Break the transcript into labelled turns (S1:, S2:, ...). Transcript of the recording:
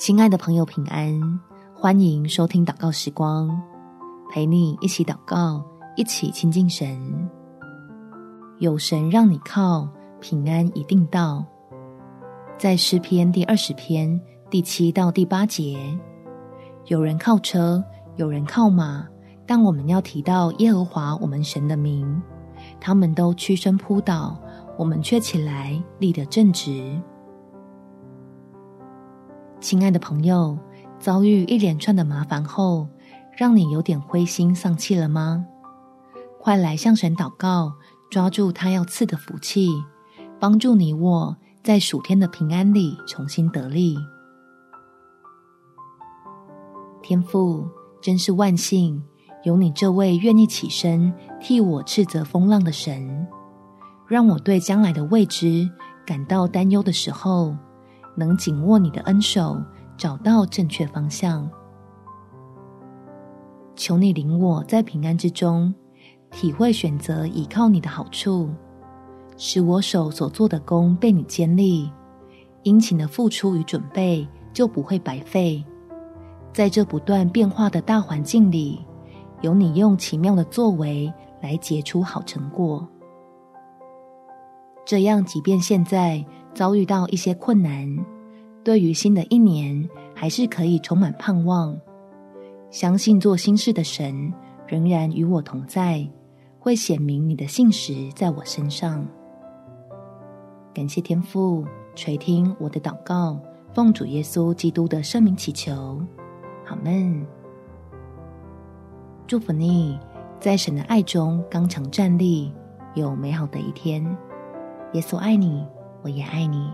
S1: 亲爱的朋友，平安！欢迎收听祷告时光，陪你一起祷告，一起亲近神。有神让你靠，平安一定到。在诗篇第二十篇第七到第八节，有人靠车，有人靠马，但我们要提到耶和华我们神的名，他们都屈身扑倒，我们却起来立得正直。亲爱的朋友，遭遇一连串的麻烦后，让你有点灰心丧气了吗？快来向神祷告，抓住他要赐的福气，帮助你我在暑天的平安里重新得力。天父，真是万幸，有你这位愿意起身替我斥责风浪的神，让我对将来的未知感到担忧的时候，能紧握你的恩手，找到正确方向。求你领我在平安之中，体会选择倚靠你的好处，使我手所做的工被你建立，殷勤的付出与准备就不会白费。在这不断变化的大环境里，有你用奇妙的作为来结出好成果。这样，即便现在，遭遇到一些困难，对于新的一年还是可以充满盼望。相信做新事的神仍然与我同在，会显明你的信实在我身上。感谢天父垂听我的祷告，奉主耶稣基督的圣名祈求，阿们。祝福你，在神的爱中刚强站立，有美好的一天。耶稣爱你。我也爱你。